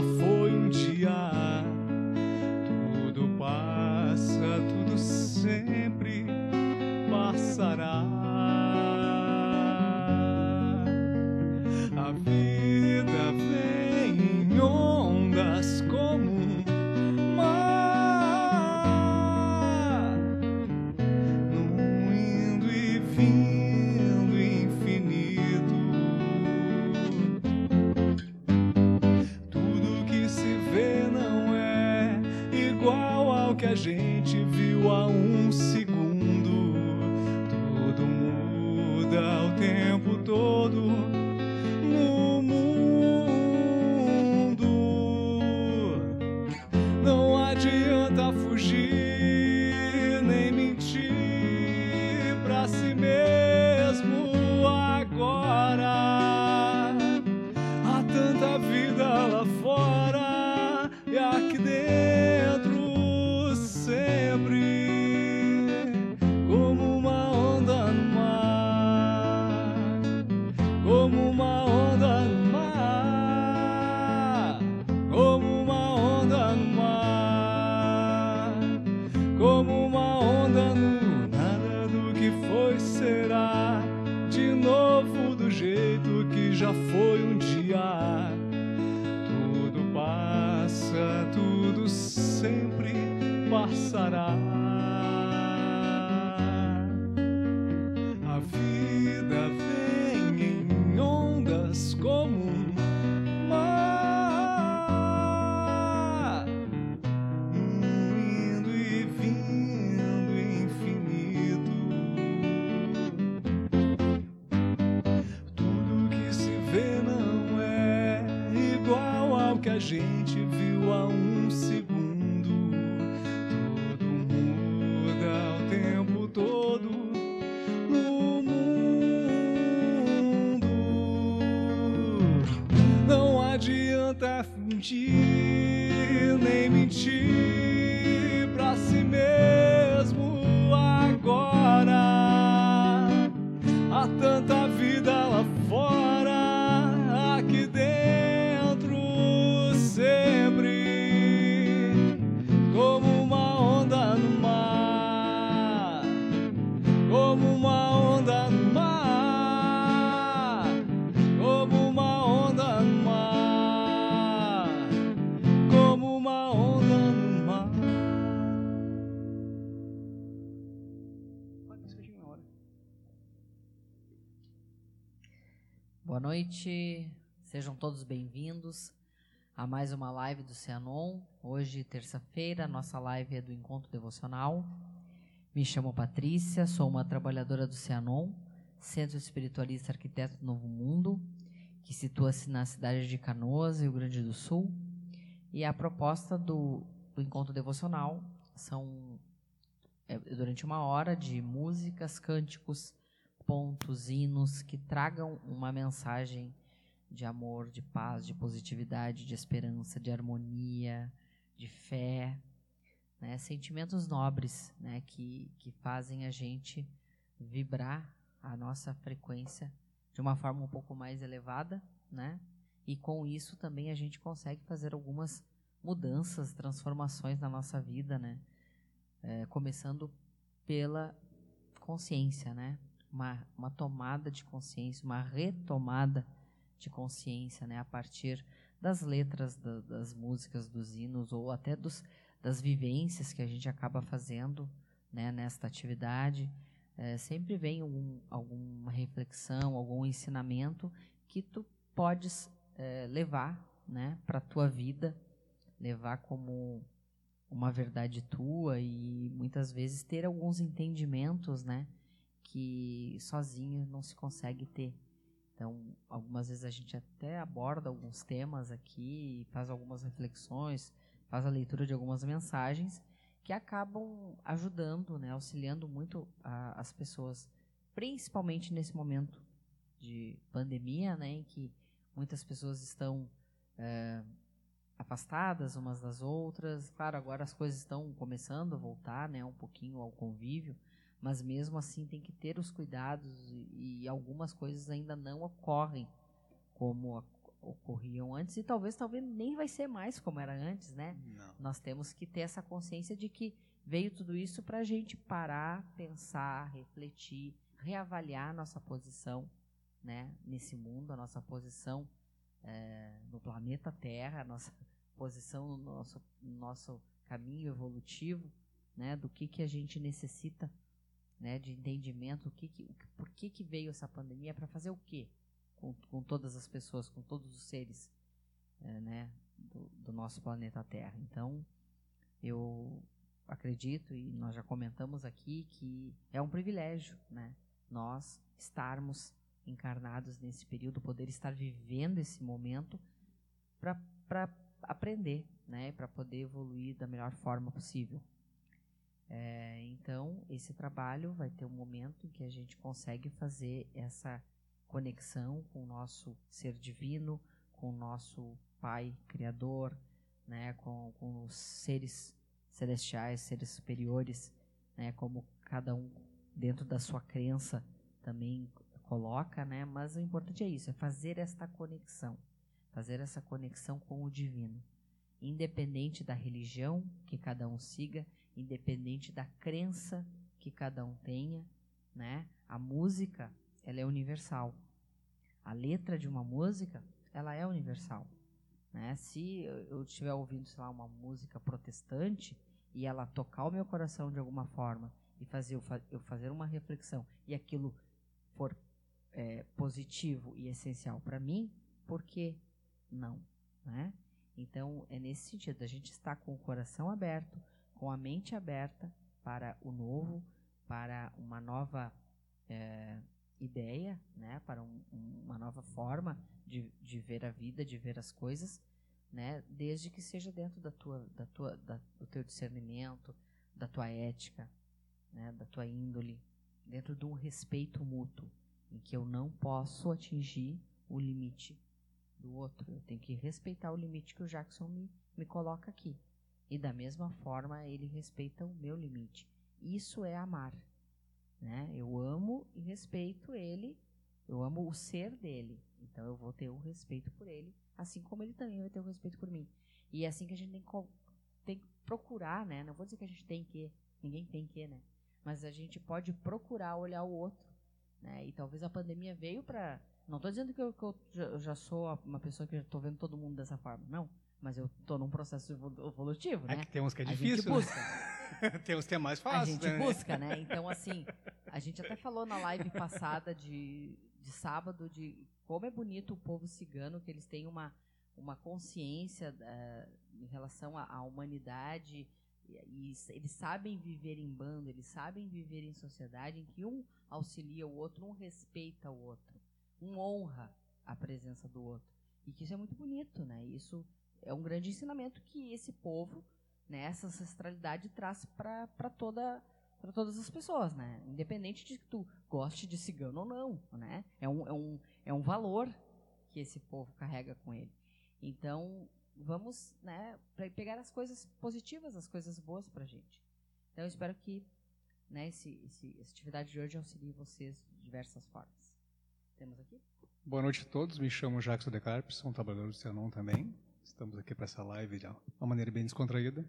for gente viu há um segundo. Sejam todos bem-vindos a mais uma live do Cianon. Hoje, terça-feira, nossa live é do Encontro Devocional. Me chamo Patrícia, sou uma trabalhadora do Cianon, Centro Espiritualista Arquiteto do Novo Mundo, que situa-se na cidade de Canoas, Rio Grande do Sul. E a proposta do, do Encontro Devocional são, é, durante uma hora, de músicas, cânticos, pontos, hinos que tragam uma mensagem de amor, de paz, de positividade, de esperança, de harmonia, de fé, né? sentimentos nobres né? que, que fazem a gente vibrar a nossa frequência de uma forma um pouco mais elevada, né? E com isso também a gente consegue fazer algumas mudanças, transformações na nossa vida, né? É, começando pela consciência, né? Uma, uma tomada de consciência, uma retomada de consciência, né? A partir das letras da, das músicas, dos hinos ou até dos, das vivências que a gente acaba fazendo, né? Nesta atividade, é, sempre vem algum, alguma reflexão, algum ensinamento que tu podes é, levar, né? Para a tua vida, levar como uma verdade tua e muitas vezes ter alguns entendimentos, né? Que sozinho não se consegue ter. Então, algumas vezes a gente até aborda alguns temas aqui, faz algumas reflexões, faz a leitura de algumas mensagens que acabam ajudando, né, auxiliando muito a, as pessoas, principalmente nesse momento de pandemia, né, em que muitas pessoas estão é, afastadas umas das outras. Claro, agora as coisas estão começando a voltar, né, um pouquinho ao convívio, mas mesmo assim tem que ter os cuidados e, e algumas coisas ainda não ocorrem como ocorriam antes e talvez talvez nem vai ser mais como era antes, né? Não. Nós temos que ter essa consciência de que veio tudo isso para a gente parar, pensar, refletir, reavaliar a nossa posição, né? Nesse mundo, a nossa posição é, no planeta Terra, a nossa posição no nosso, no nosso caminho evolutivo, né? Do que que a gente necessita, né? De entendimento, o que, que por que que veio essa pandemia para fazer o quê? com, com todas as pessoas, com todos os seres é, né, do, do, nosso planeta Terra. Então, eu acredito, e nós já comentamos aqui, que é um privilégio né, nós estarmos encarnados nesse período, poder estar vivendo esse momento para aprender, né, para poder evoluir da melhor forma possível. É, então, esse trabalho vai ter um momento em que a gente consegue fazer essa conexão com o nosso ser divino, com o nosso Pai Criador, né, com, com os seres celestiais, seres superiores, né, como cada um dentro da sua crença também coloca, né, mas o importante é isso, é fazer esta conexão, fazer essa conexão com o divino, independente da religião que cada um siga, independente da crença que cada um tenha, né, a música ela é universal. A letra de uma música, ela é universal. Né? Se eu estiver ouvindo, sei lá, uma música protestante e ela tocar o meu coração de alguma forma e fazer eu, eu fazer uma reflexão e aquilo for é, positivo e essencial para mim, por que não? Né? Então, é nesse sentido, a gente está com o coração aberto, com a mente aberta para o novo, para uma nova é, ideia, né, para um, uma nova forma de, de ver a vida, de ver as coisas, né, desde que seja dentro da tua, da tua, da, do teu discernimento, da tua ética, né, da tua índole, dentro de um respeito mútuo, em que eu não posso atingir o limite do outro. Eu tenho que respeitar o limite que o Jackson me, me coloca aqui. E da mesma forma, ele respeita o meu limite. Isso é amar. Né? Eu amo e respeito ele, eu amo o ser dele, então eu vou ter o respeito por ele, assim como ele também vai ter o respeito por mim. E é assim que a gente tem que, tem que procurar, né? Não vou dizer que a gente tem que, ninguém tem que, né? Mas a gente pode procurar olhar o outro, né? E talvez a pandemia veio para não estou dizendo que eu, que eu, já sou uma pessoa que estou vendo todo mundo dessa forma, não. Mas eu estou num processo evolutivo, é né? É que tem uns que é difícil. A gente busca. Né? tem uns que é mais fácil. A gente né? busca, né? Então, assim, a gente até falou na live passada de, de sábado de como é bonito o povo cigano, que eles têm uma, uma consciência uh, em relação à, à humanidade e, e, eles sabem viver em bando, eles sabem viver em sociedade em que um auxilia o outro, um respeita o outro, um honra a presença do outro. E que isso é muito bonito, né? Isso é um grande ensinamento que esse povo, né, essa ancestralidade traz para toda para todas as pessoas, né? Independente de que tu goste de cigano ou não, né? É um, é um, é um valor que esse povo carrega com ele. Então, vamos, né, pegar as coisas positivas, as coisas boas para a gente. Então, eu espero que né, esse, esse, essa atividade de hoje auxilie vocês de diversas formas. Temos aqui? Boa noite a todos. Me chamo Jackson De Carpes, sou um trabalhador do Cianon também. Estamos aqui para essa live de uma maneira bem descontraída.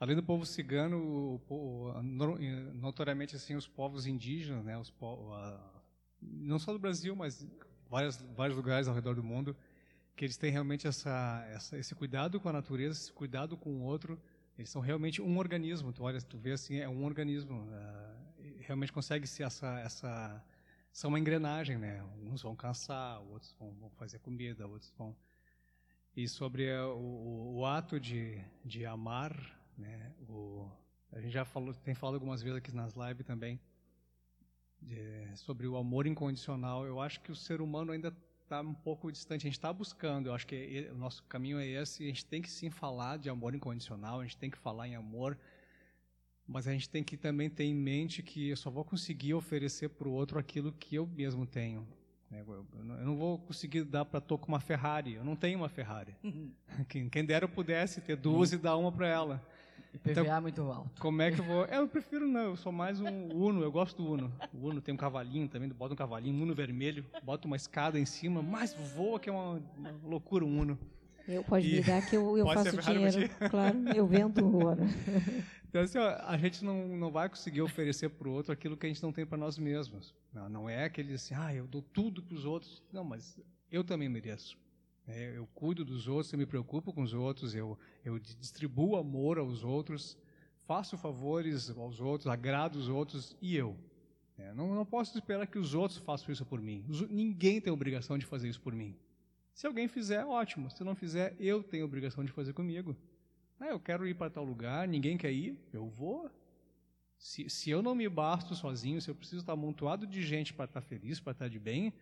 Além do povo cigano, o, notoriamente assim os povos indígenas, né, os não só do Brasil, mas vários, vários lugares ao redor do mundo, que eles têm realmente essa, essa, esse cuidado com a natureza, esse cuidado com o outro. Eles são realmente um organismo. Tu olha, tu vê assim, é um organismo. Uh, realmente consegue ser essa, essa, são uma engrenagem, né? Uns vão caçar, outros vão, vão fazer comida, outros vão e sobre o, o, ato de, de amar, né? O, a gente já falou, tem falado algumas vezes aqui nas lives também de, sobre o amor incondicional. Eu acho que o ser humano ainda está um pouco distante. A gente está buscando. Eu acho que o nosso caminho é esse. A gente tem que sim falar de amor incondicional. A gente tem que falar em amor. Mas a gente tem que também ter em mente que eu só vou conseguir oferecer para o outro aquilo que eu mesmo tenho. Né? Eu não vou conseguir dar para a com uma Ferrari. Eu não tenho uma Ferrari. Quem, quem dera eu pudesse ter duas e dar uma para ela. IPVA então, é muito alto. Como é que eu vou... É, eu prefiro não, eu sou mais um Uno, eu gosto do Uno. O Uno tem um cavalinho também, bota um cavalinho, um Uno vermelho, bota uma escada em cima, mas voa que é uma, uma loucura um Uno. Eu, pode e... me dar que eu, eu faço dinheiro. Claro, eu vendo ouro. Então, assim, ó, a gente não, não vai conseguir oferecer para o outro aquilo que a gente não tem para nós mesmos. Não, não é aquele assim, ah, eu dou tudo para os outros. Não, mas eu também mereço. É, eu cuido dos outros, eu me preocupo com os outros, eu, eu distribuo amor aos outros, faço favores aos outros, agrado os outros e eu. É, não, não posso esperar que os outros façam isso por mim. Os, ninguém tem obrigação de fazer isso por mim. Se alguém fizer, ótimo. Se não fizer, eu tenho obrigação de fazer comigo. Ah, eu quero ir para tal lugar, ninguém quer ir, eu vou. Se, se eu não me basto sozinho, se eu preciso estar amontoado de gente para estar feliz, para estar de bem,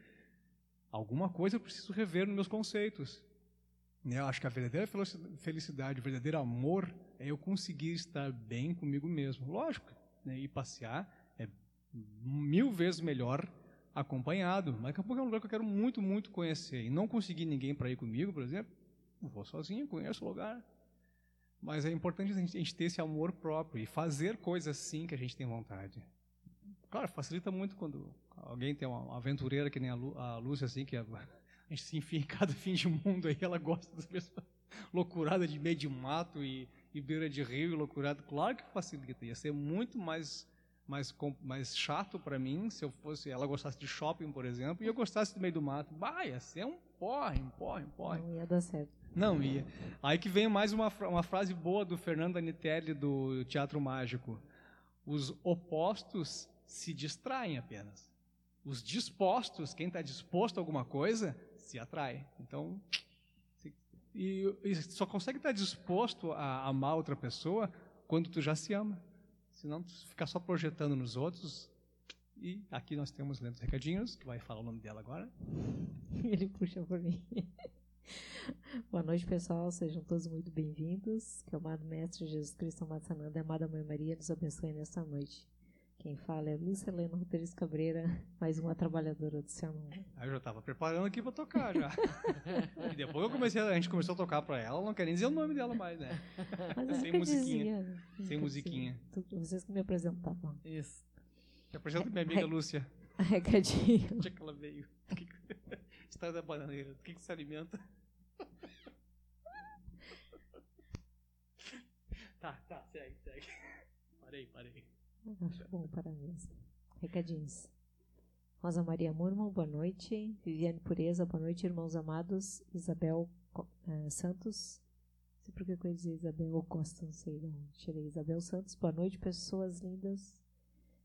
alguma coisa eu preciso rever nos meus conceitos. Eu acho que a verdadeira felicidade, o verdadeiro amor é eu conseguir estar bem comigo mesmo. Lógico, né, ir passear é mil vezes melhor acompanhado. Mas daqui a pouco é um lugar que eu quero muito, muito conhecer. E não conseguir ninguém para ir comigo, por exemplo, vou sozinho, conheço o lugar. Mas é importante a gente, a gente ter esse amor próprio e fazer coisas sim que a gente tem vontade. Claro, facilita muito quando alguém tem uma aventureira que nem a, Lu, a Lúcia, assim, que a, a, gente se enfia em cada fim de mundo aí, ela gosta das mesmas loucurada de meio de mato e, e beira de rio e loucurada. Claro que facilita, ia ser muito mais mais, mais chato para mim se eu fosse ela gostasse de shopping, por exemplo, e eu gostasse do meio do mato. Bah, ia ser um porre, um porre, um porre. Não ia dar certo. Não ia. Aí que vem mais uma, uma frase boa do Fernando Anitelli do Teatro Mágico. Os opostos se distraem apenas. Os dispostos, quem está disposto a alguma coisa, se atrai. Então, e, e, só consegue estar tá disposto a amar outra pessoa quando tu já se ama. Senão tu fica só projetando nos outros. E aqui nós temos Lendo Recadinhos, que vai falar o nome dela agora. Ele puxa por mim. Boa noite, pessoal. Sejam todos muito bem-vindos. Que o amado Mestre Jesus Cristo, amado Sananda e a amada Mãe Maria nos abençoe nesta noite. Quem fala é Lúcia Helena Rodrigues Cabreira, mais uma trabalhadora do seu nome. Aí eu já estava preparando aqui para tocar já. e depois eu comecei, a gente começou a tocar para ela, não quer nem dizer o nome dela mais, né? Mas Sem musiquinha. Dizia, Sem musiquinha. Vocês que me apresentavam. Isso. Me apresenta minha amiga Lúcia. Recadinho. Onde é que ela veio? História da bananeira. Do que, que se alimenta? Tá, tá, segue, segue. Parei, parei. Acho bom para mesmo. Recadinhos. Rosa Maria Murman, boa noite. Viviane Pureza, boa noite, irmãos amados. Isabel uh, Santos. Não sei por que eu dizer Isabel Costa, não sei não. Tirei Isabel Santos, boa noite, pessoas lindas.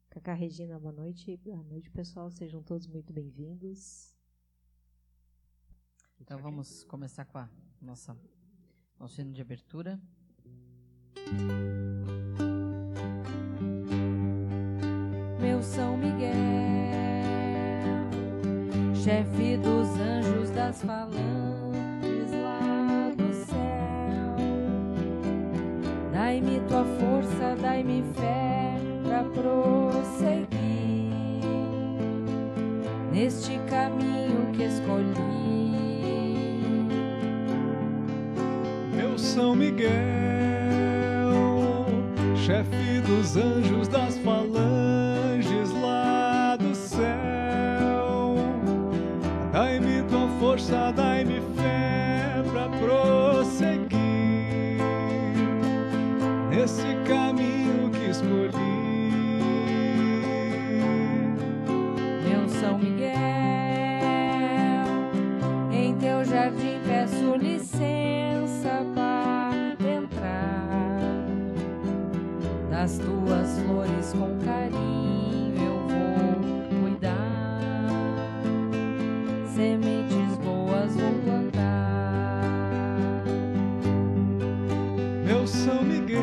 Cacá Regina, boa noite. Boa noite, pessoal. Sejam todos muito bem-vindos. Então vamos começar com a nossa nosso hino de abertura. Meu São Miguel, chefe dos anjos das falanges lá do céu, dai-me tua força, dai-me fé para prosseguir neste caminho que escolhi. Meu São Miguel, chefe dos anjos das falanges Das tuas flores com carinho eu vou cuidar. Sementes boas vou plantar. Meu São Miguel,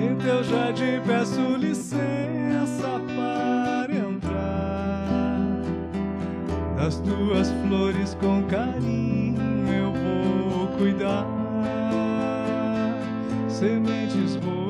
em teu jardim peço licença para das tuas flores com carinho eu vou cuidar. Sementes boas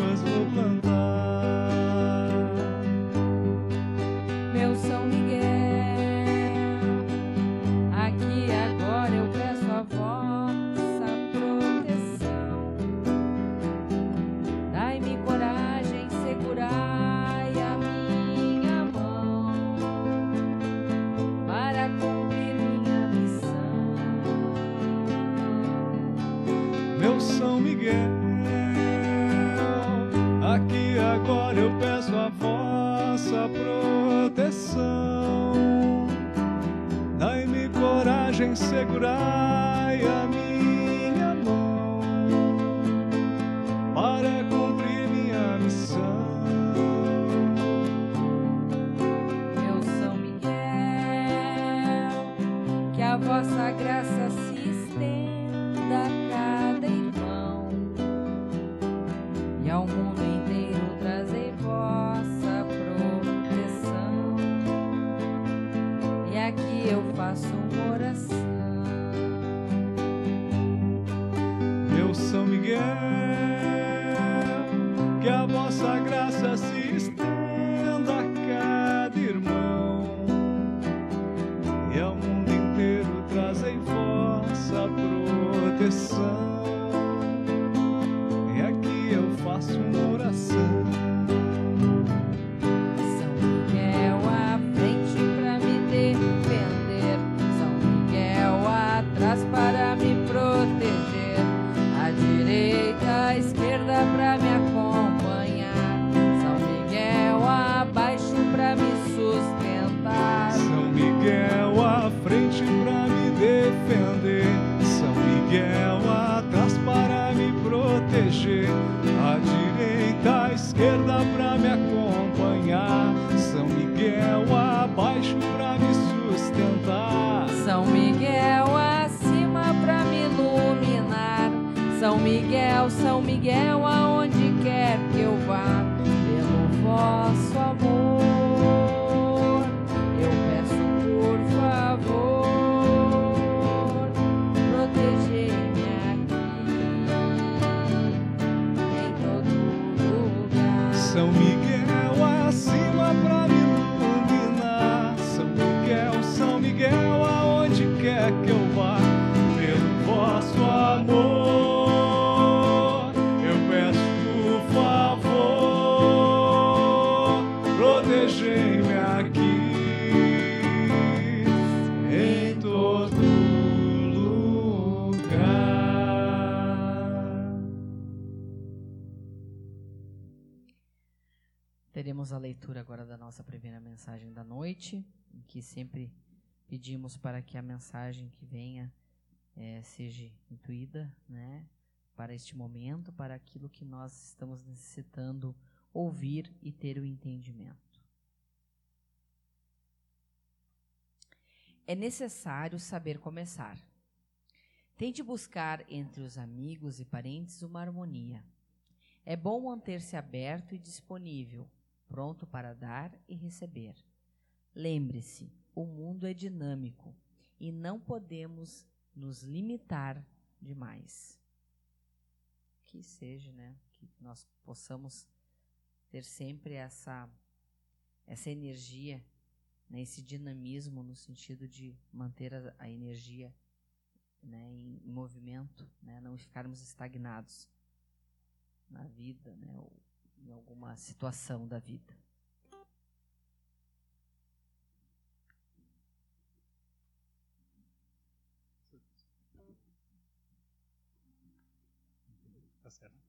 앞으로 mensagem da noite, em que sempre pedimos para que a mensagem que venha é, seja intuída, né, para este momento, para aquilo que nós estamos necessitando ouvir e ter o entendimento. É necessário saber começar. Tente buscar entre os amigos e parentes uma harmonia. É bom manter-se aberto e disponível pronto para dar e receber. Lembre-se, o mundo é dinâmico e não podemos nos limitar demais. Que seja, né? Que nós possamos ter sempre essa essa energia, né? esse dinamismo no sentido de manter a, a energia né? em movimento, né? não ficarmos estagnados na vida, né? Ou, em alguma situação da vida. Tá certo.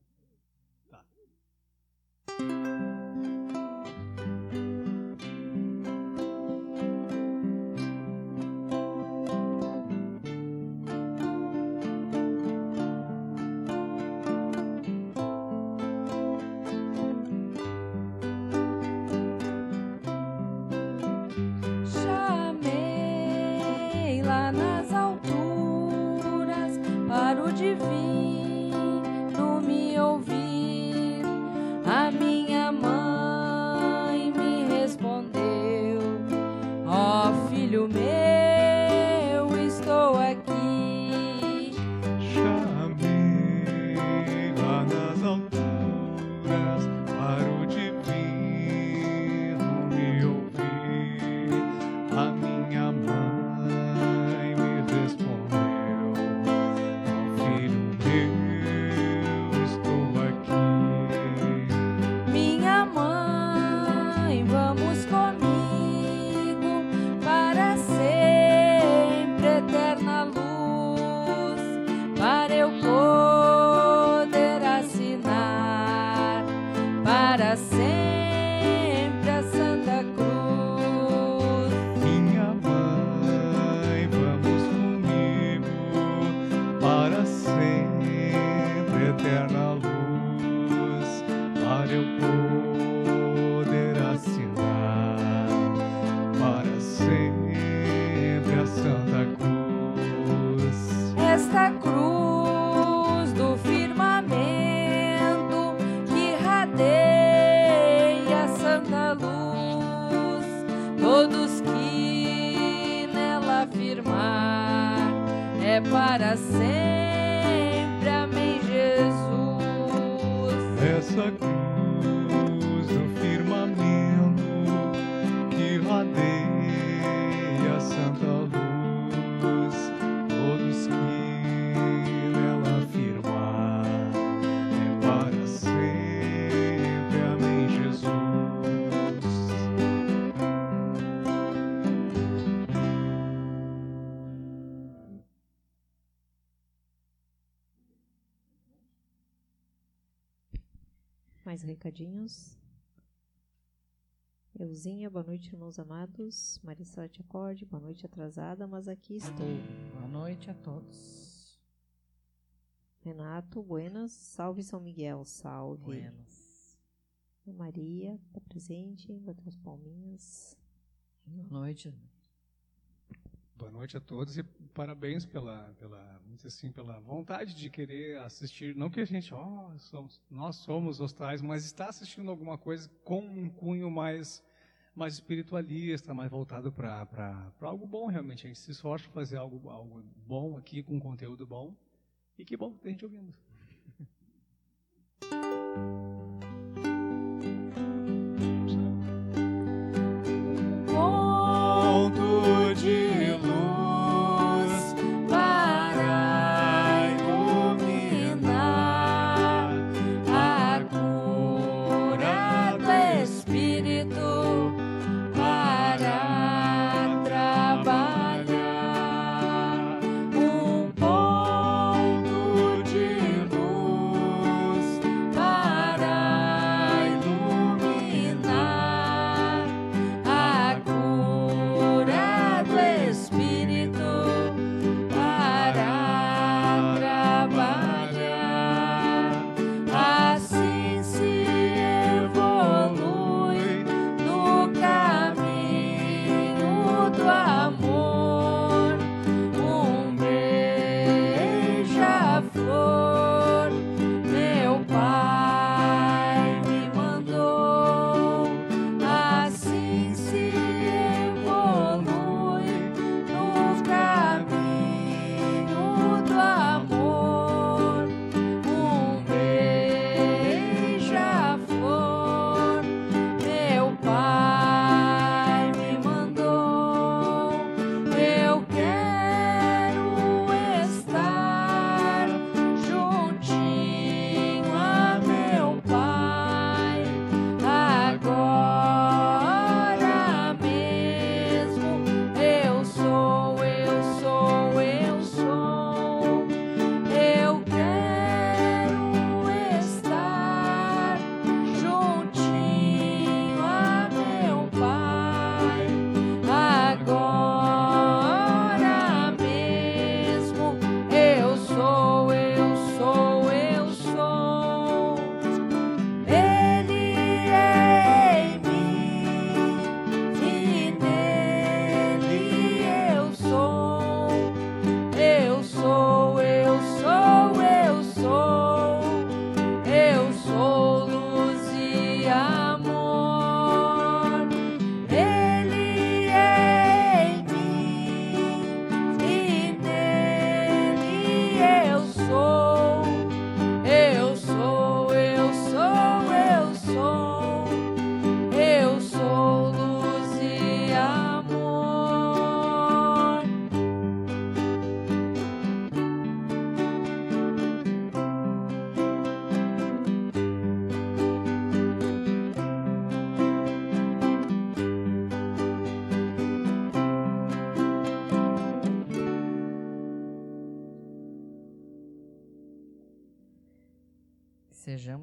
Euzinha, boa noite, irmãos amados. Maricela te acorde, boa noite atrasada, mas aqui estou. Boa noite a todos. Renato, buenas. Salve São Miguel, salve. Buenas. Maria, tá presente, bateu as palminhas. Boa noite. Boa noite a todos e parabéns pela, pela, assim, pela vontade de querer assistir. Não que a gente, ó, somos, nós somos hostais, mas está assistindo alguma coisa com um cunho mais, mais espiritualista, mais voltado para algo bom realmente. A gente se esforça para fazer algo, algo bom aqui, com conteúdo bom. E que bom tem gente ouvindo.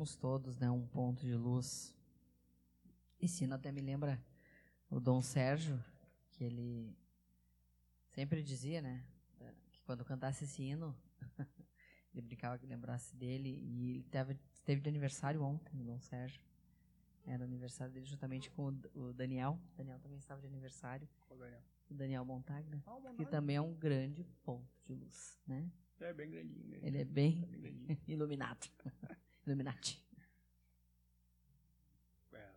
Sejamos todos né, um ponto de luz. Esse hino até me lembra o Dom Sérgio, que ele sempre dizia, né? Que quando cantasse esse hino, ele brincava que lembrasse dele. E ele teve, teve de aniversário ontem, o Dom Sérgio. Era aniversário dele juntamente com o, o Daniel. O Daniel também estava de aniversário. O Daniel Montagna, que também é um grande ponto de luz, né? É bem grandinho. Né? Ele é bem, é bem iluminado. Illuminati. É,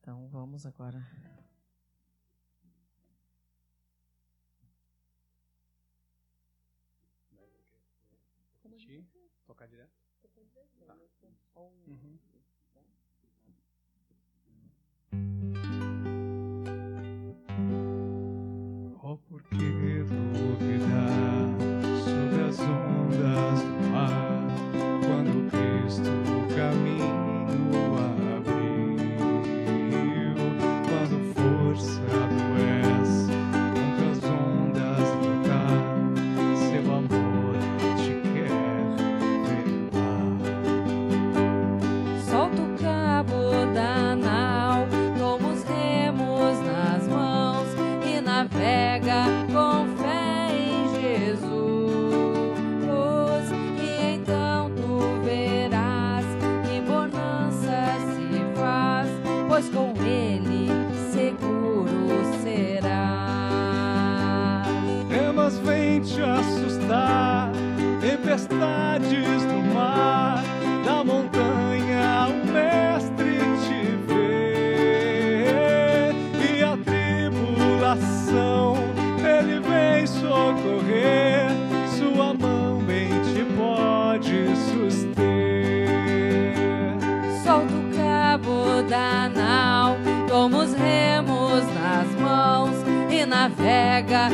então vamos agora Tocar direto? Tá. Uhum. As ondas navega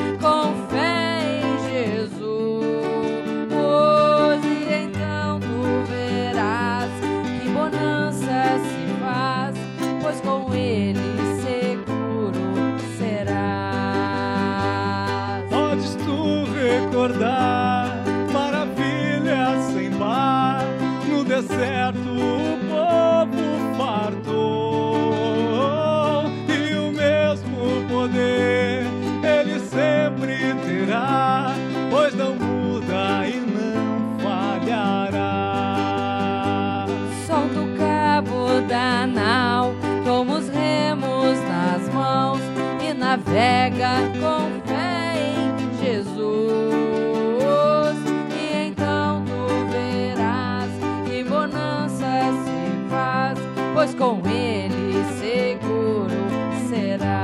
navega com fé em Jesus. E então tu verás que bonança se faz, pois com ele seguro serás.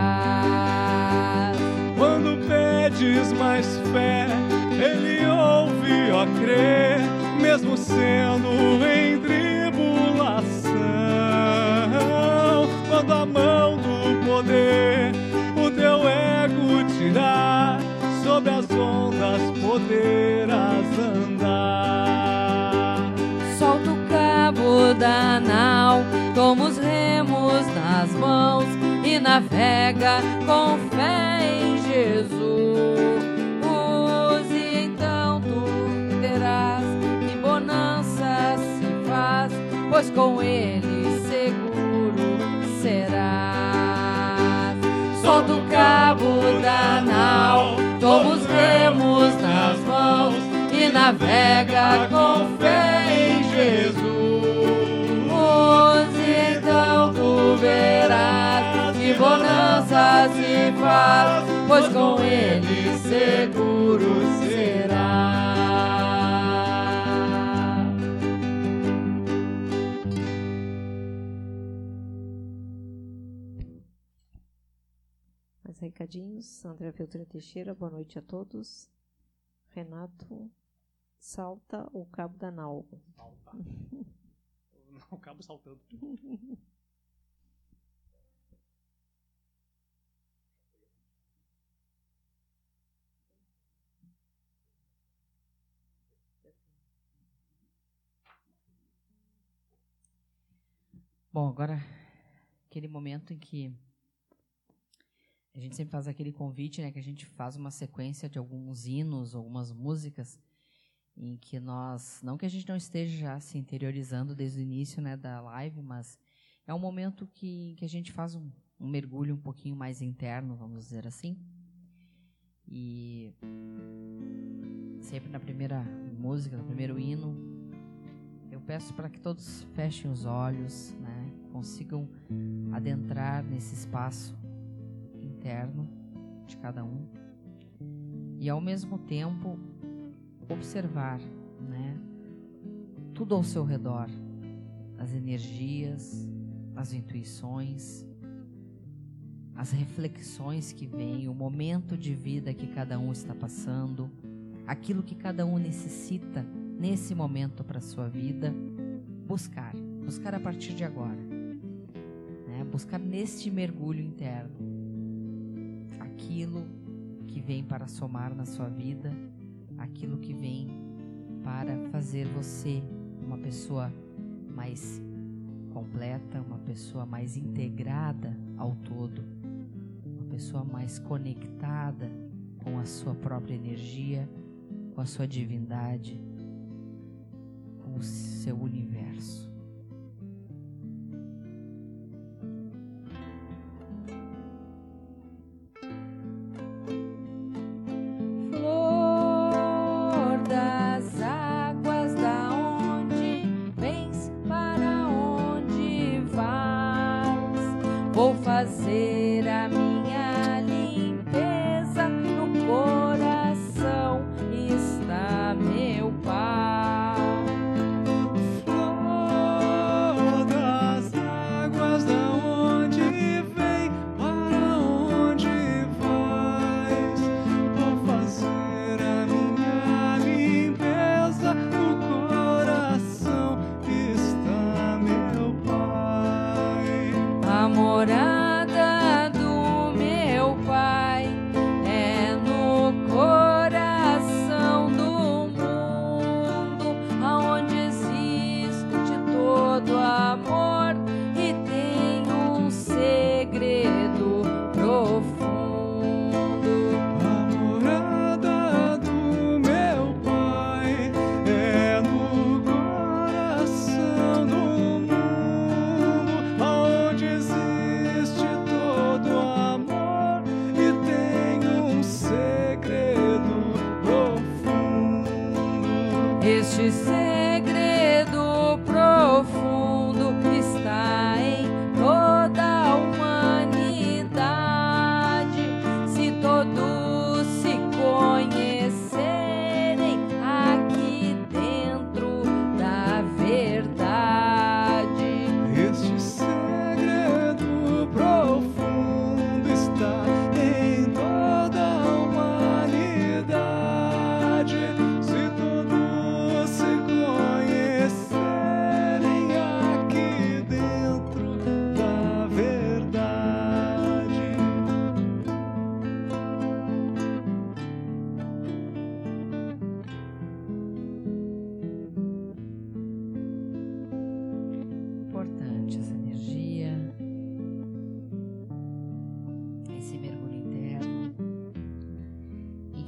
Quando pedes mais fé, Ele ouve, ó crer, mesmo sendo em poderás andar. Solta o cabo da nau, toma os remos nas mãos e navega com fé em Jesus. E então tu terás que bonança se faz, pois com ele seguro serás. Solta o cabo da nau, toma os remos nas navega com fé em Jesus. Então tu verás que bonança se faz, pois com ele seguro será. Mais recadinhos. André Feltrin Teixeira, boa noite a todos. Renato, salta o cabo da nau. Salta. o cabo saltando. Bom, agora aquele momento em que a gente sempre faz aquele convite, né, que a gente faz uma sequência de alguns hinos, algumas músicas, em que nós, não que a gente não esteja já se interiorizando desde o início, né, da live, mas é um momento que, que a gente faz um, um mergulho um pouquinho mais interno, vamos dizer assim. E sempre na primeira música, no primeiro hino, eu peço para que todos fechem os olhos, né, consigam adentrar nesse espaço interno de cada um. e ao mesmo tempo observar, né, tudo ao seu redor, as energias, as intuições, as reflexões que vêm, o momento de vida que cada um está passando, aquilo que cada um necessita nesse momento para a sua vida, buscar, buscar a partir de agora, né? buscar neste mergulho interno aquilo que vem para somar na sua vida, aquilo que vem para fazer você uma pessoa mais completa, uma pessoa mais integrada ao todo, uma pessoa mais conectada com a sua própria energia, com a sua divindade, com o seu universo. fazer.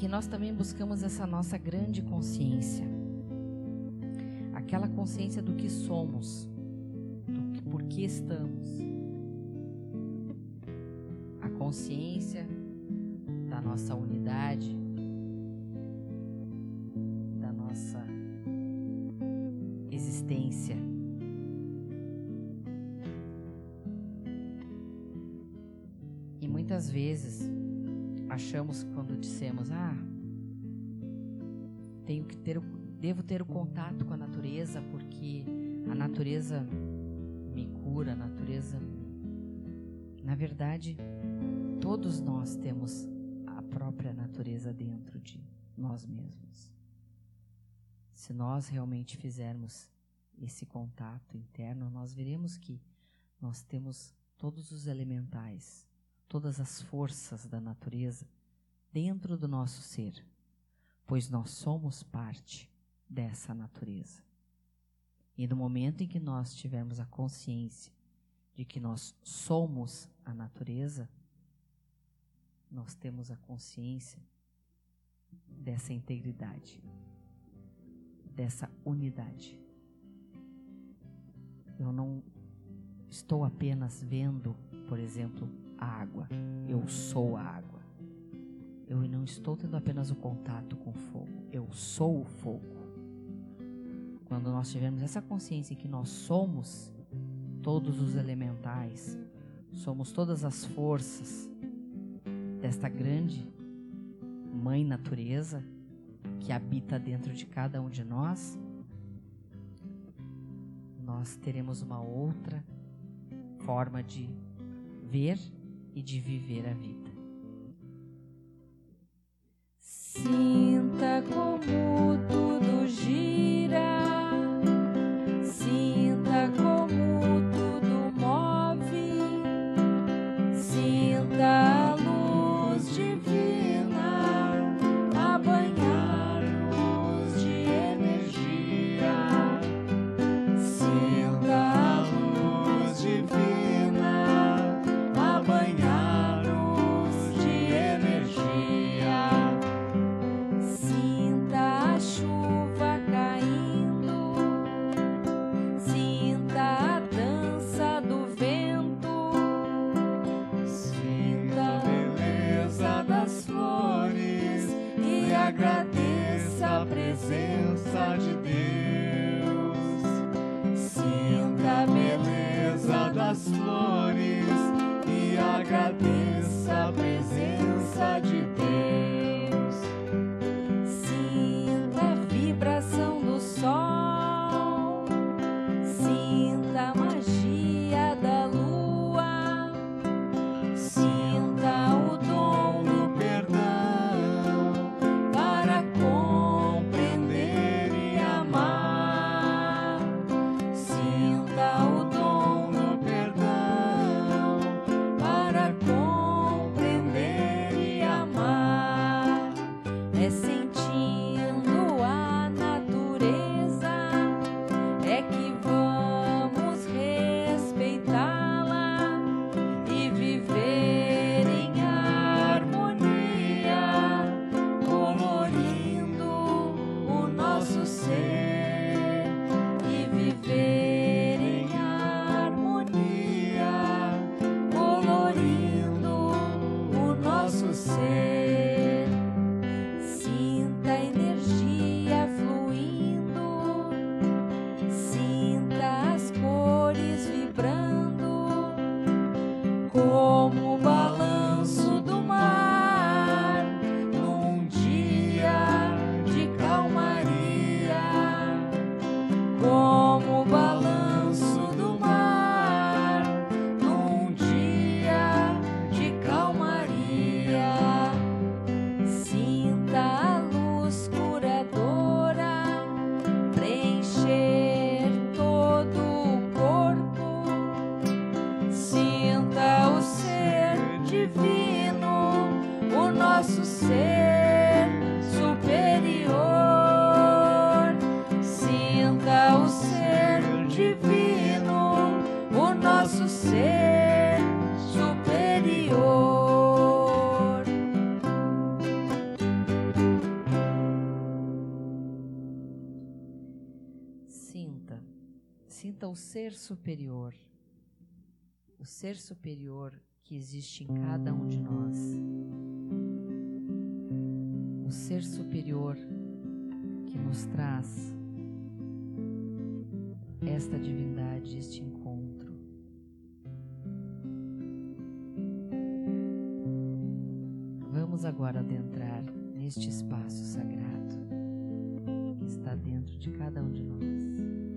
Nós também buscamos essa nossa grande consciência. Aquela consciência do que somos, do que, por que estamos. A consciência da nossa unidade, da nossa existência. E muitas vezes achamos dissemos, ah, tenho que ter, devo ter o contato com a natureza porque a natureza me cura, a natureza. Na verdade, todos nós temos a própria natureza dentro de nós mesmos. Se nós realmente fizermos esse contato interno, nós veremos que nós temos todos os elementais, todas as forças da natureza dentro do nosso ser pois nós somos parte dessa natureza. E no momento em que nós tivermos a consciência de que nós somos a natureza, nós temos a consciência dessa integridade, dessa unidade. Eu não estou apenas vendo, por exemplo, a água, eu sou a água. Eu não estou tendo apenas o contato com o fogo, eu sou o fogo. Quando nós tivermos essa consciência que nós somos todos os elementais, somos todas as forças desta grande mãe natureza que habita dentro de cada um de nós, nós teremos uma outra forma de ver e de viver a vida. Sinta como tudo gira. ser superior, o ser superior que existe em cada um de nós, o ser superior que nos traz esta divindade, este encontro. Vamos agora adentrar neste espaço sagrado que está dentro de cada um de nós.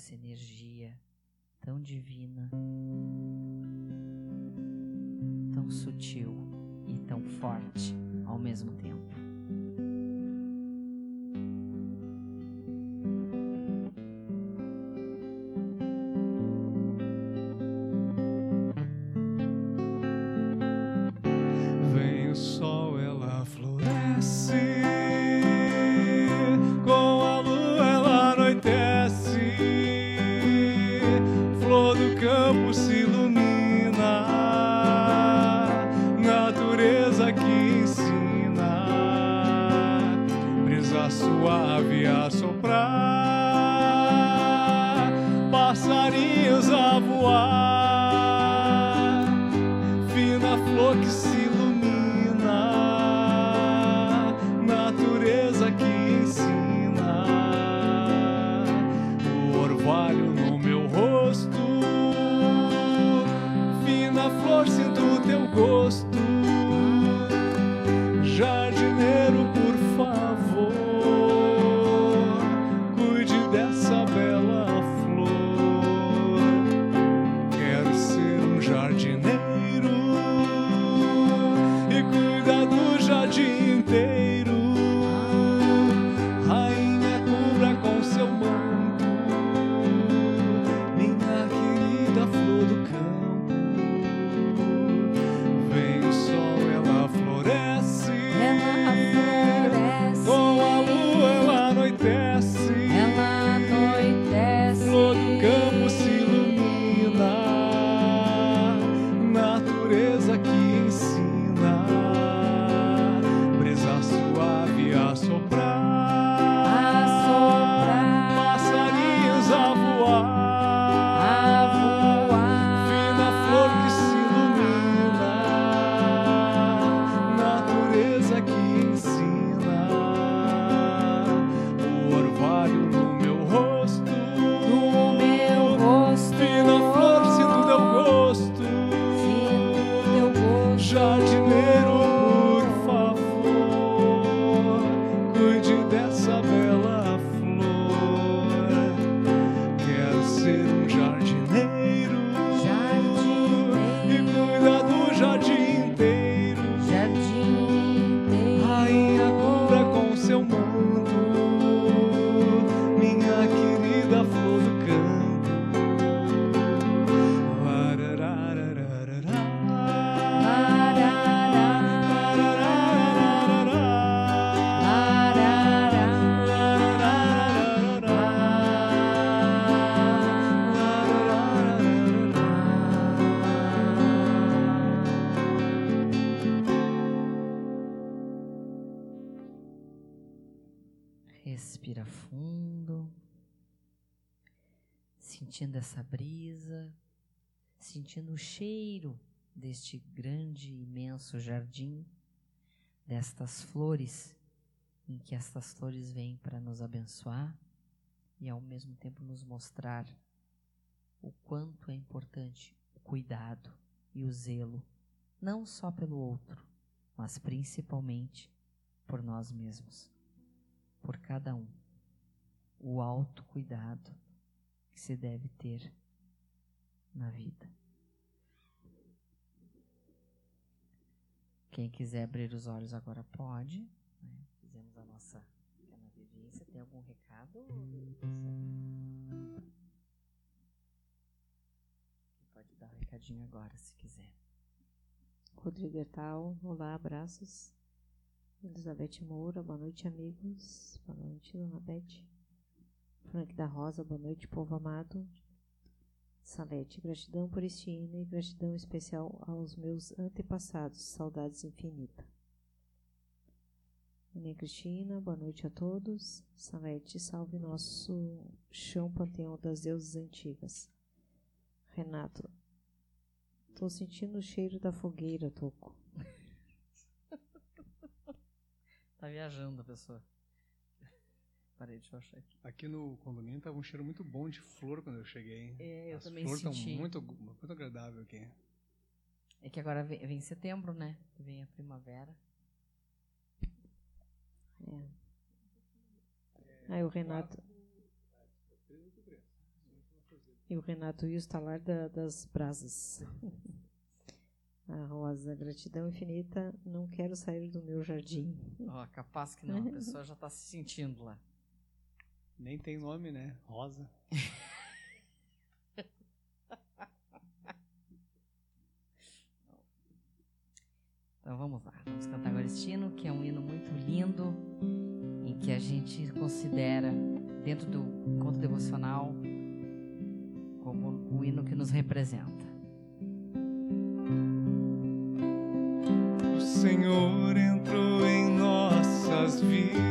Essa energia tão divina, tão sutil e tão forte ao mesmo tempo. Sentindo o cheiro deste grande, imenso jardim, destas flores, em que estas flores vêm para nos abençoar e ao mesmo tempo nos mostrar o quanto é importante o cuidado e o zelo, não só pelo outro, mas principalmente por nós mesmos por cada um. O autocuidado que se deve ter na vida. Quem quiser abrir os olhos agora pode. né? Fizemos a nossa pequena vivência. Tem algum recado? Pode dar um recadinho agora, se quiser. Rodrigo Ertal, olá, abraços. Elizabeth Moura, boa noite, amigos. Boa noite, dona Beth. Frank da Rosa, boa noite, povo amado. Salete, gratidão por este hino e gratidão especial aos meus antepassados, saudades infinitas. Maria Cristina, boa noite a todos. Salete, salve nosso chão panteão das deusas antigas. Renato, tô sentindo o cheiro da fogueira, Toco. Tá viajando a pessoa. Parei, deixa eu achar aqui. Aqui no condomínio tava um cheiro muito bom de flor quando eu cheguei. É, eu As também flores senti. estão muito, muito agradável aqui. É que agora vem, vem setembro, né? Vem a primavera. É. Aí o Renato. E o Renato e o estalar da- das brasas. A Rosa, gratidão infinita, não quero sair do meu jardim. Ó, capaz que não, a pessoa já tá se sentindo lá. Nem tem nome, né? Rosa. Então vamos lá, vamos cantar agora este hino, que é um hino muito lindo, em que a gente considera, dentro do conto devocional, como o hino que nos representa. O Senhor entrou em nossas vidas,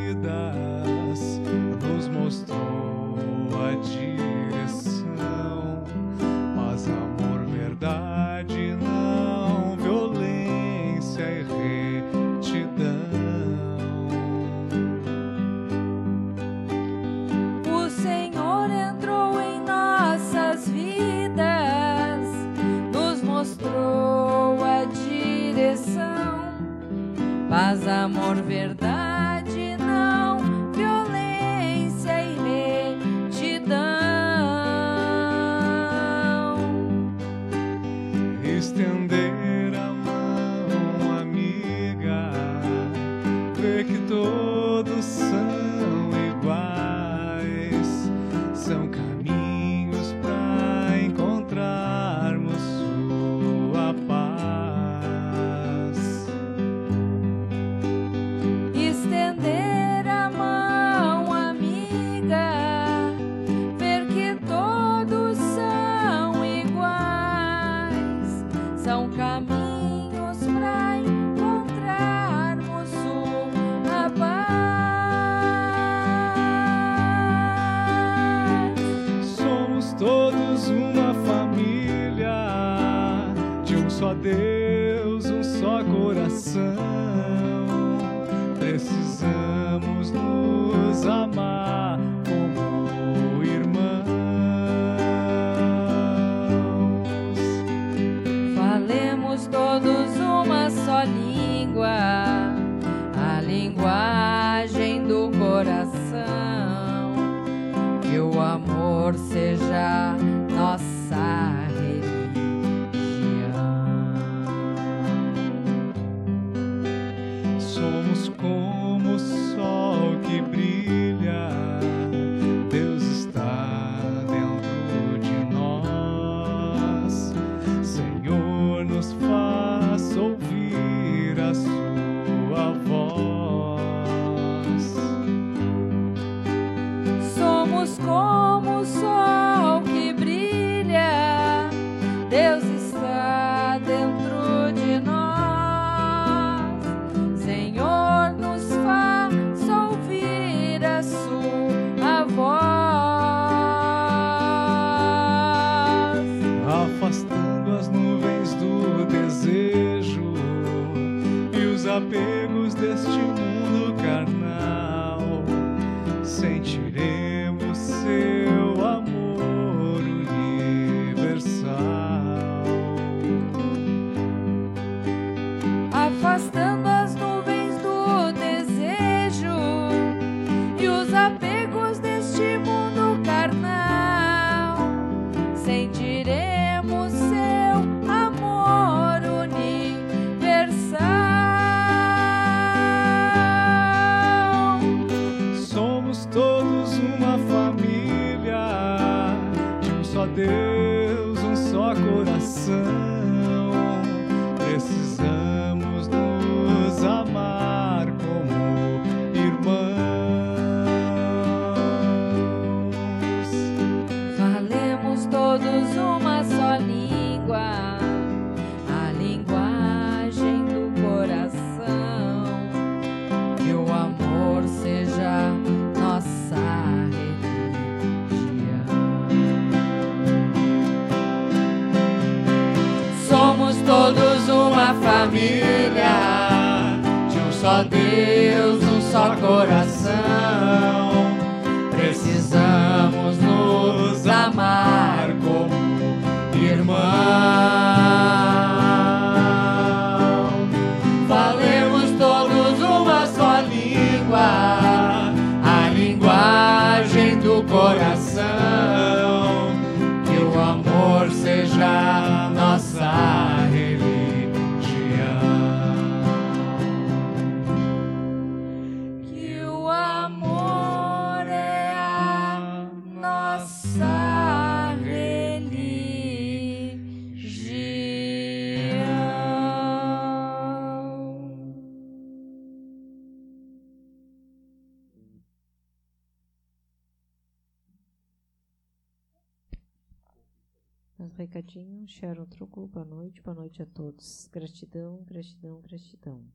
Recadinho. Sharon Truco, boa noite, boa noite a todos. Gratidão, gratidão, gratidão.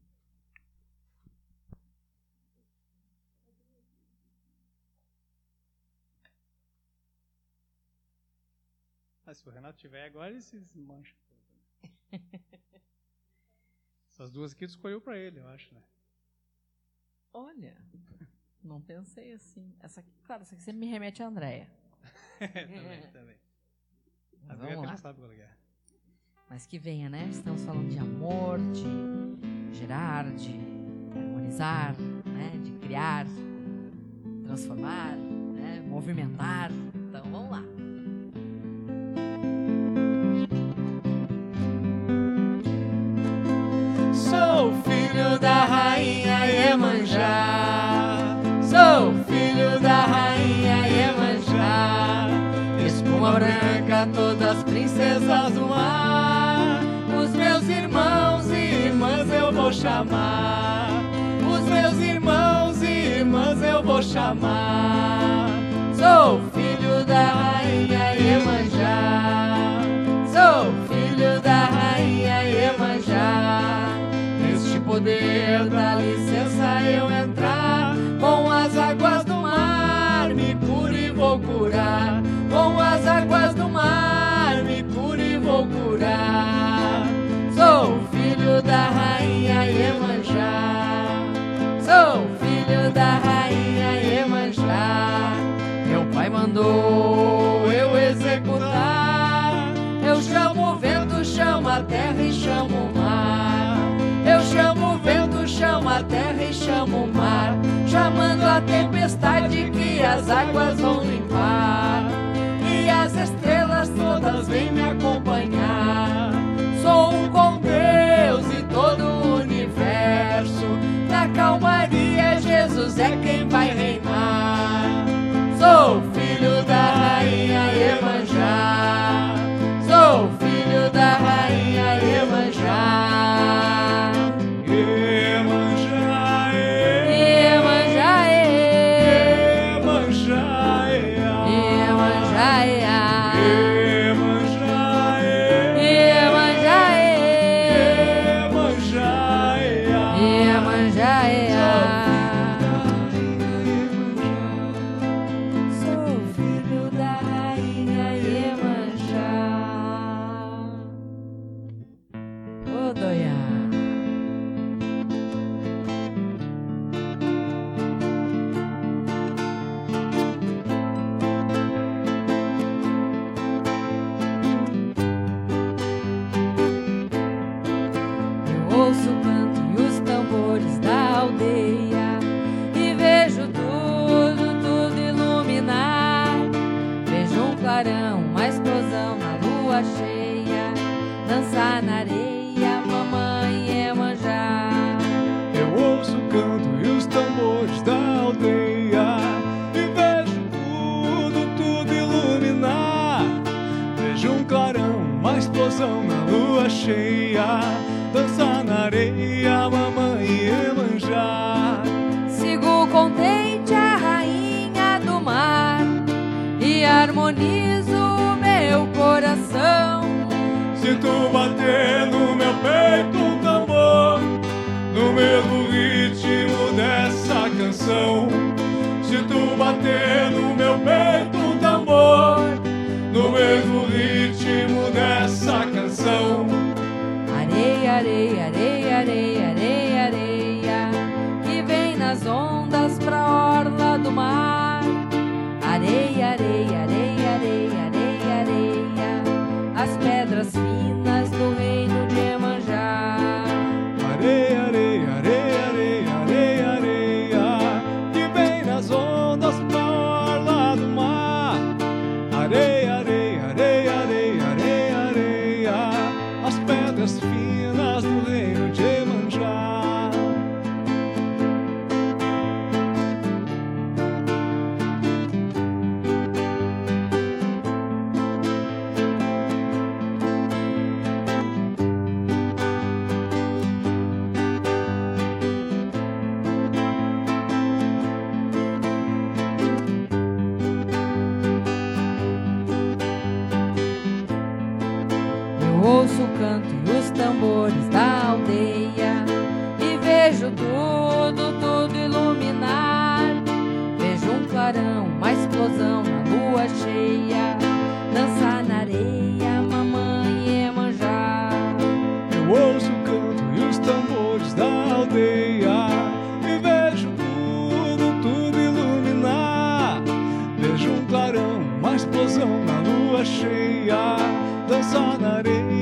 Ah, se o Renato tiver agora, ele se desmancha. todo. Essas duas aqui tu escolheu pra ele, eu acho, né? Olha, não pensei assim. Essa aqui, claro, essa aqui sempre me remete a Andréia. também, também. A Mas vamos lá. sabe qual é. Mas que venha, né? Estamos falando de amor, de gerar, de harmonizar, né? De criar, transformar, né? Movimentar. Então vamos lá. Sou filho da rainha Iemanjá. Sou filho da rainha Iemanjá. Espuma branca, todas chamar. Sou filho da rainha Iemanjá. Sou filho da rainha Iemanjá. Neste poder dá licença eu executar. Eu chamo o vento, chamo a terra e chamo o mar. Eu chamo o vento, chamo a terra e chamo o mar. Chamando a tempestade que as águas vão limpar. E as estrelas todas vêm me acompanhar. Sou um com Deus e todo o universo. Na calmaria, Jesus é quem vai reinar. Na bater no meu peito um tambor, no mesmo ritmo dessa canção. Se tu bater no meu peito um tambor, no mesmo ritmo dessa canção. Areia, areia, areia, areia, areia, areia, que vem nas ondas pra orla do mar. Areia, areia, areia. explosão na lua cheia, dançar na areia.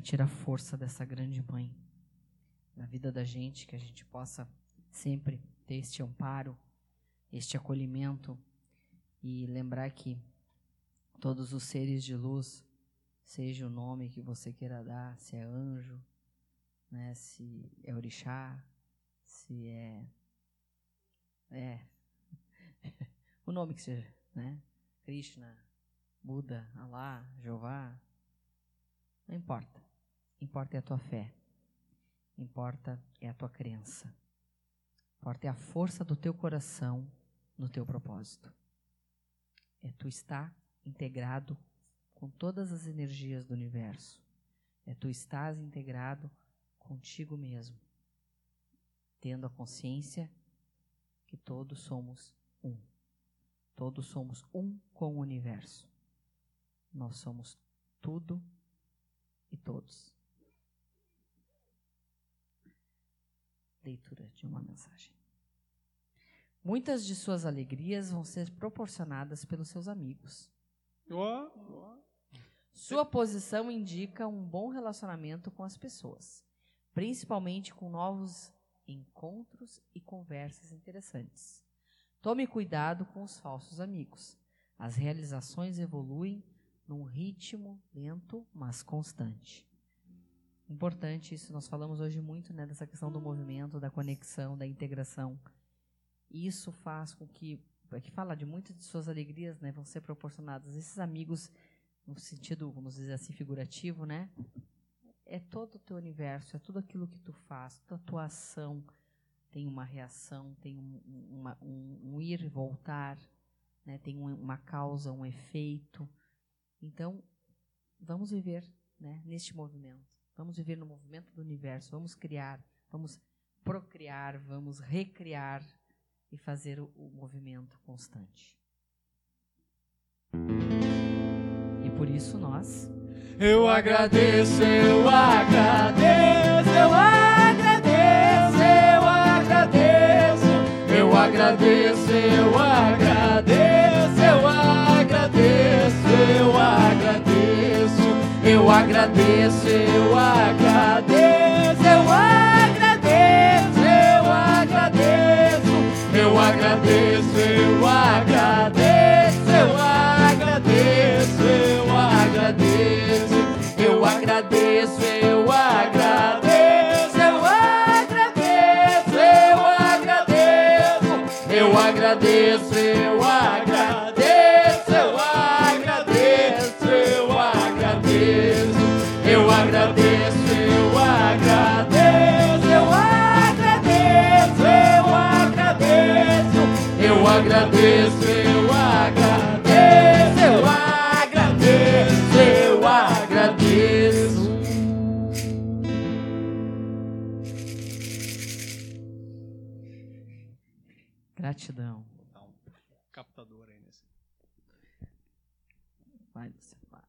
Sentir a força dessa grande mãe na vida da gente, que a gente possa sempre ter este amparo, este acolhimento e lembrar que todos os seres de luz, seja o nome que você queira dar, se é anjo, né, se é orixá, se é é o nome que seja, né? Krishna, Buda, Alá, Jeová, não importa. Importa é a tua fé. Importa é a tua crença. Importa é a força do teu coração no teu propósito. É tu estar integrado com todas as energias do universo. É tu estás integrado contigo mesmo, tendo a consciência que todos somos um. Todos somos um com o universo. Nós somos tudo e todos. Leitura de uma mensagem. Muitas de suas alegrias vão ser proporcionadas pelos seus amigos. Sua posição indica um bom relacionamento com as pessoas, principalmente com novos encontros e conversas interessantes. Tome cuidado com os falsos amigos. As realizações evoluem num ritmo lento, mas constante. Importante isso, nós falamos hoje muito né, dessa questão do movimento, da conexão, da integração. Isso faz com que, aqui fala de muitas de suas alegrias, né, vão ser proporcionadas. Esses amigos, no sentido, vamos dizer assim, figurativo, né, é todo o teu universo, é tudo aquilo que tu faz, toda a tua ação tem uma reação, tem um, uma, um, um ir e voltar, né, tem um, uma causa, um efeito. Então, vamos viver né, neste movimento. Vamos viver no movimento do universo, vamos criar, vamos procriar, vamos recriar e fazer o, o movimento constante. E por isso nós. Eu agradeço, eu agradeço, eu agradeço, eu agradeço, eu agradeço, eu agradeço, eu agradeço, eu agradeço. Eu agradeço eu agradeço, eu agradeço, eu agradeço, eu agradeço, eu agradeço, eu agradeço, eu agradeço, eu agradeço, eu agradeço, eu agradeço, eu agradeço, eu agradeço, eu agradeço, gratidão. Dá um captador aí nesse. Vai, Luciano. vai.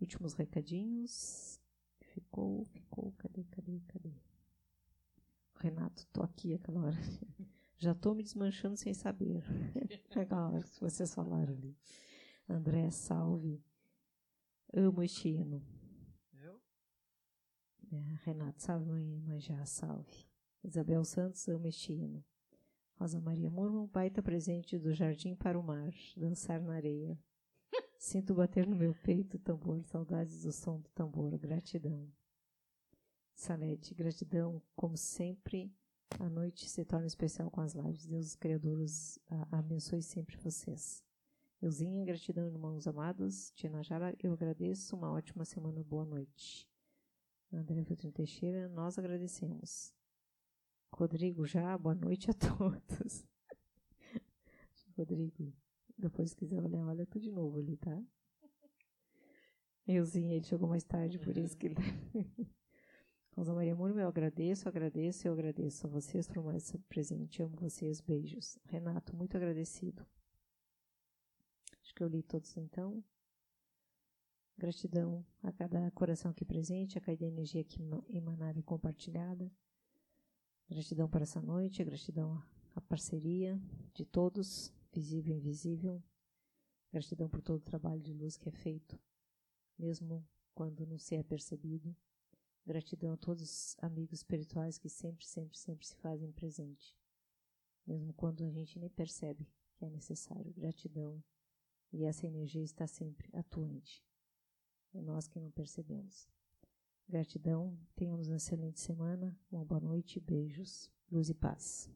Últimos recadinhos. Ficou, ficou, cadê, cadê, cadê? Renato, tô aqui aquela hora. Já estou me desmanchando sem saber. Legal, que vocês falaram ali. André, salve. Amo este hino. Eu? É, Renato, salve, mãe, Manjá, salve. Isabel Santos, amo este hino. Rosa Maria Murmão, baita presente do jardim para o mar, dançar na areia. Sinto bater no meu peito o tambor, saudades do som do tambor, gratidão. Salete, gratidão, como sempre, a noite se torna especial com as lives. Deus, os criadores, abençoe sempre vocês. Euzinha, gratidão, irmãos amados. Tina Jara, eu agradeço. Uma ótima semana, boa noite. André Filtrin Teixeira, nós agradecemos. Rodrigo já, boa noite a todos. Rodrigo, depois se quiser olhar, olha tudo de novo ali, tá? Euzinha, ele chegou mais tarde, por isso que ele. Rosa Maria Murma, eu agradeço, agradeço, eu agradeço a vocês por mais esse presente. Amo vocês, beijos. Renato, muito agradecido. Acho que eu li todos então. Gratidão a cada coração aqui presente, a cada energia aqui emanada e compartilhada. Gratidão para essa noite, gratidão à parceria de todos, visível e invisível. Gratidão por todo o trabalho de luz que é feito, mesmo quando não se é percebido. Gratidão a todos os amigos espirituais que sempre, sempre, sempre se fazem presente, mesmo quando a gente nem percebe que é necessário. Gratidão e essa energia está sempre atuante. É nós que não percebemos. Gratidão, tenhamos uma excelente semana, uma boa noite, beijos, luz e paz.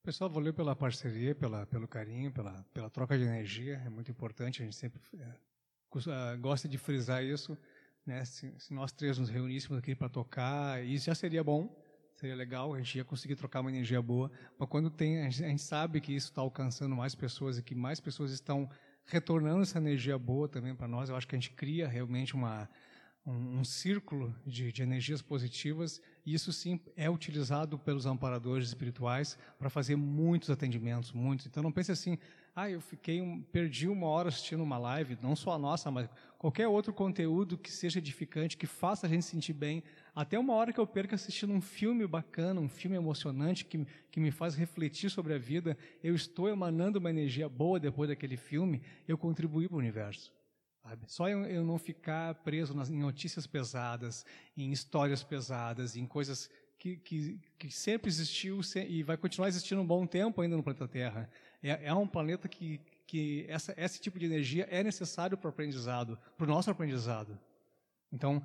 Pessoal, valeu pela parceria, pela, pelo carinho, pela, pela troca de energia, é muito importante, a gente sempre é, gosta de frisar isso, né? Se, se, nós três nos reuníssemos aqui para tocar, isso já seria bom, seria legal, a gente ia conseguir trocar uma energia boa, mas quando tem, a gente, a gente sabe que isso está alcançando mais pessoas e que mais pessoas estão retornando essa energia boa também para nós, eu acho que a gente cria realmente uma, um, um círculo de, de, energias positivas, e isso sim é utilizado pelos amparadores espirituais para fazer muitos atendimentos, muitos. Então não pense assim, ah, eu fiquei um, perdi uma hora assistindo uma live, não só a nossa, mas qualquer outro conteúdo que seja edificante, que faça a gente sentir bem, até uma hora que eu perca assistindo um filme bacana, um filme emocionante que, que me faz refletir sobre a vida, eu estou emanando uma energia boa depois daquele filme, eu contribuí para o universo. Sabe? Só eu, eu, não ficar preso nas, em notícias pesadas, em histórias pesadas, em coisas que, que, que sempre existiu e vai continuar existindo um bom tempo ainda no planeta Terra. É, é um planeta que, que essa, esse tipo de energia é necessário para o aprendizado, para o nosso aprendizado. Então,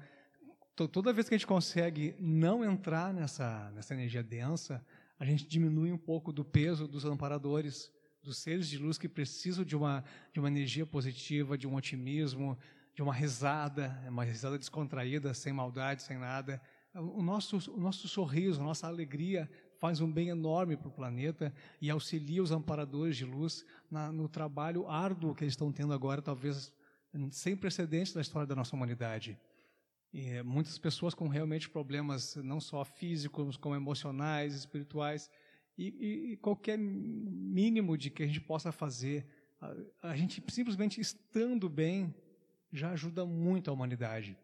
toda vez que a gente consegue não entrar nessa, nessa energia densa, a gente diminui um pouco do peso dos amparadores, dos seres de luz que precisam de uma, de uma energia positiva, de um otimismo, de uma risada, uma risada descontraída, sem maldade, sem nada. O nosso, o nosso sorriso, a nossa alegria faz um bem enorme para o planeta e auxilia os amparadores de luz na, no trabalho árduo que eles estão tendo agora, talvez sem precedentes na história da nossa humanidade. E muitas pessoas com realmente problemas não só físicos, como emocionais, espirituais, e, e qualquer mínimo de que a gente possa fazer, a, a gente simplesmente estando bem já ajuda muito a humanidade.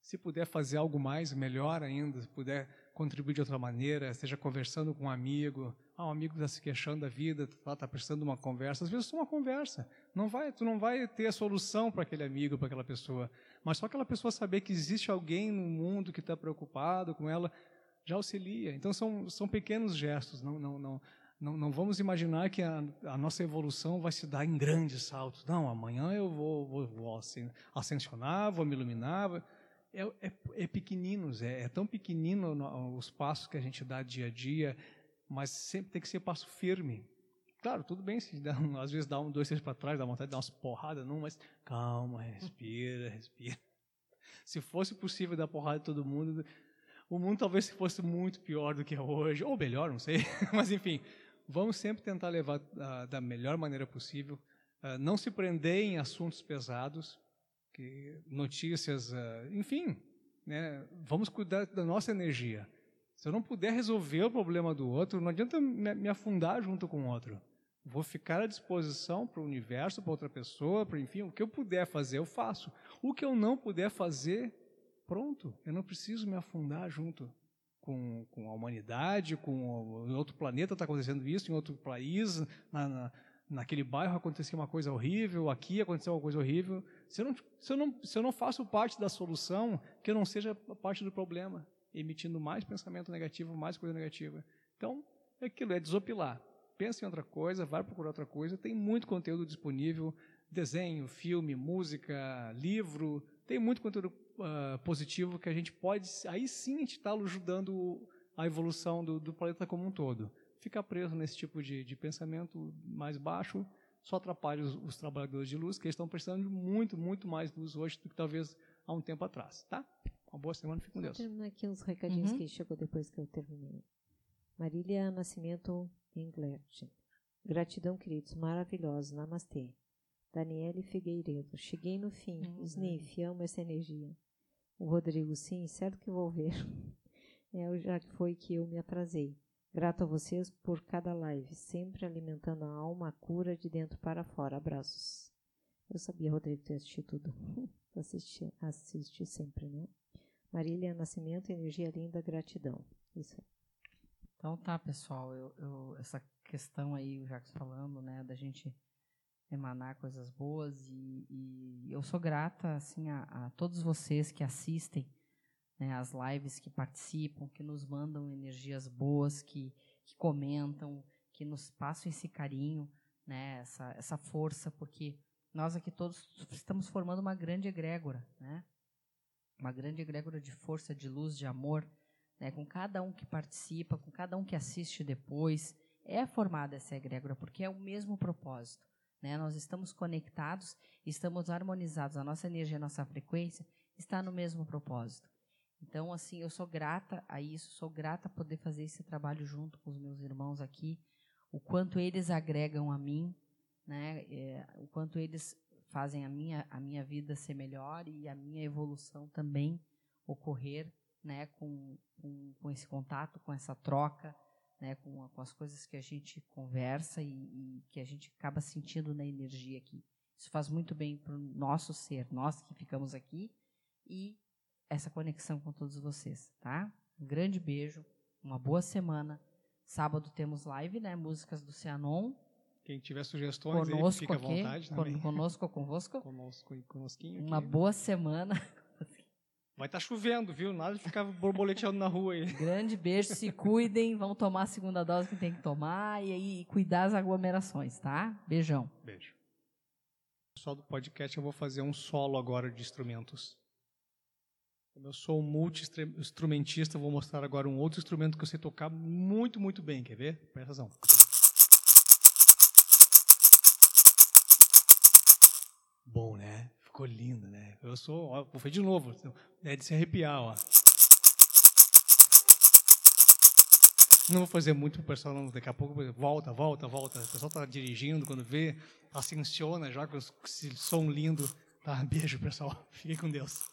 Se puder fazer algo mais, melhor ainda, se puder contribuir de outra maneira, seja conversando com um amigo, ah, um amigo está se queixando da vida, está tá precisando de uma conversa. Às vezes é uma conversa. Não vai, tu não vai ter a solução para aquele amigo, para aquela pessoa. Mas só aquela pessoa saber que existe alguém no mundo que está preocupado com ela, já auxilia. Então são, são pequenos gestos. Não, não, não, não, não vamos imaginar que a, a, nossa evolução vai se dar em grandes saltos. Não, amanhã eu vou, vou, vou ascensionar, vou me iluminar. É, é, é pequeninos, é, é, tão pequenino no, os passos que a gente dá dia a dia, mas sempre tem que ser passo firme. Claro, tudo bem se dá, às vezes dá um, dois, três para trás, dá vontade de dar umas porradas, não, mas calma, respira, respira. Se fosse possível dar porrada em todo mundo, o mundo talvez fosse muito pior do que é hoje, ou melhor, não sei, mas enfim, vamos sempre tentar levar uh, da melhor maneira possível, uh, não se prender em assuntos pesados, que notícias, uh, enfim, né, vamos cuidar da nossa energia. Se eu não puder resolver o problema do outro, não adianta me, me afundar junto com o outro. Vou ficar à disposição para o universo, para outra pessoa, para enfim, o que eu puder fazer, eu faço. O que eu não puder fazer, pronto, eu não preciso me afundar junto. com, com a humanidade, com em outro planeta está acontecendo isso, em outro país, na, na, naquele bairro aconteceu uma coisa horrível, aqui aconteceu uma coisa horrível. Se eu, não, se, eu não, se eu não faço parte da solução, que eu não seja parte do problema, emitindo mais pensamento negativo, mais coisa negativa. Então, é aquilo, é desopilar. Pensa em outra coisa, vai procurar outra coisa. Tem muito conteúdo disponível, desenho, filme, música, livro. Tem muito conteúdo uh, positivo que a gente pode, aí sim, a gente está ajudando a evolução do, do, planeta como um todo. Ficar preso nesse tipo de, de pensamento mais baixo só atrapalha os, os, trabalhadores de luz, que eles estão precisando de muito, muito mais luz hoje do que talvez há um tempo atrás. Tá? Uma boa semana, fique com Deus. Vou terminar aqui uns recadinhos uhum. que chegou depois que eu terminei. Marília Nascimento Englert. Gratidão, queridos, maravilhosos. Namastê. Daniele Figueiredo. Cheguei no fim. Uhum. Sniff, amo essa energia. O Rodrigo, sim, certo que vou ver. É, já foi que eu me atrasei. Grato a vocês por cada live, sempre alimentando a alma, a cura de dentro para fora. Abraços. Eu sabia, Rodrigo, que assistir tudo. assiste, assiste sempre, né? Marília Nascimento, energia linda, gratidão. Isso aí. Então tá, pessoal, eu, eu, essa questão aí, o Jacques falando, né, da gente emanar coisas boas e, e eu sou grata assim a, a, todos vocês que assistem né, as lives, que participam, que nos mandam energias boas, que, que comentam, que nos passam esse carinho, né, essa, essa força, porque nós aqui todos estamos formando uma grande egrégora, né, uma grande egrégora de força, de luz, de amor, né, com cada um que participa, com cada um que assiste depois, é formada essa egrégora, porque é o mesmo propósito. Né? Nós estamos conectados, estamos harmonizados, a nossa energia, a nossa frequência está no mesmo propósito. Então, assim, eu sou grata a isso, sou grata a poder fazer esse trabalho junto com os meus irmãos aqui, o quanto eles agregam a mim, né? É, o quanto eles fazem a minha, a minha vida ser melhor e a minha evolução também ocorrer né? com, com, com esse contato, com essa troca né, com, com, as coisas que a gente conversa e, e, que a gente acaba sentindo na energia aqui. Isso faz muito bem para o nosso ser, nós que ficamos aqui, e essa conexão com todos vocês, tá? Um grande beijo, uma boa semana. Sábado temos live, né? Músicas do Cianon. Quem tiver sugestões, conosco aí, fica aqui, à vontade também. Conosco convosco. Conosco e conosquinho. Uma boa semana. Vai estar tá chovendo, viu? Nada de ficar borboleteando na rua aí. Grande beijo, se cuidem, vão tomar a segunda dose que tem que tomar e aí cuidar das aglomerações, tá? Beijão. Beijo. Pessoal do podcast, eu vou fazer um solo agora de instrumentos. Como eu sou um multi-instrumentista, vou mostrar agora um outro instrumento que eu sei tocar muito, muito bem. Quer ver? Presta atenção. Bom, né? Ficou lindo, né? Eu sou, ó, vou fazer de novo, é de se arrepiar, ó. Não vou fazer muito pro pessoal, não. Daqui a pouco volta, volta, volta. O pessoal tá dirigindo, quando vê, ascensiona já com esse som lindo. Tá, beijo, pessoal. Fiquem com Deus.